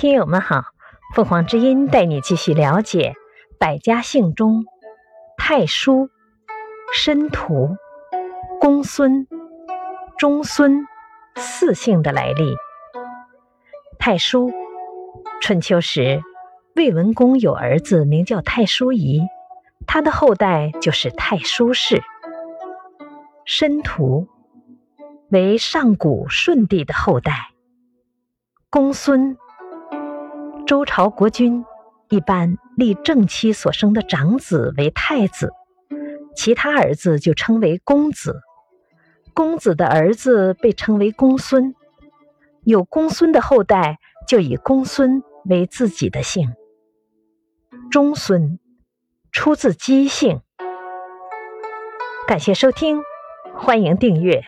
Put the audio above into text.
听友们好，凤凰之音带你继续了解百家姓中太叔、申屠、公孙、中孙四姓的来历。太叔，春秋时魏文公有儿子名叫太叔仪，他的后代就是太叔氏。申屠为上古舜帝的后代。公孙，周朝国君一般立正妻所生的长子为太子，其他儿子就称为公子。公子的儿子被称为公孙，有公孙的后代就以公孙为自己的姓。中孙出自姬姓。感谢收听，欢迎订阅。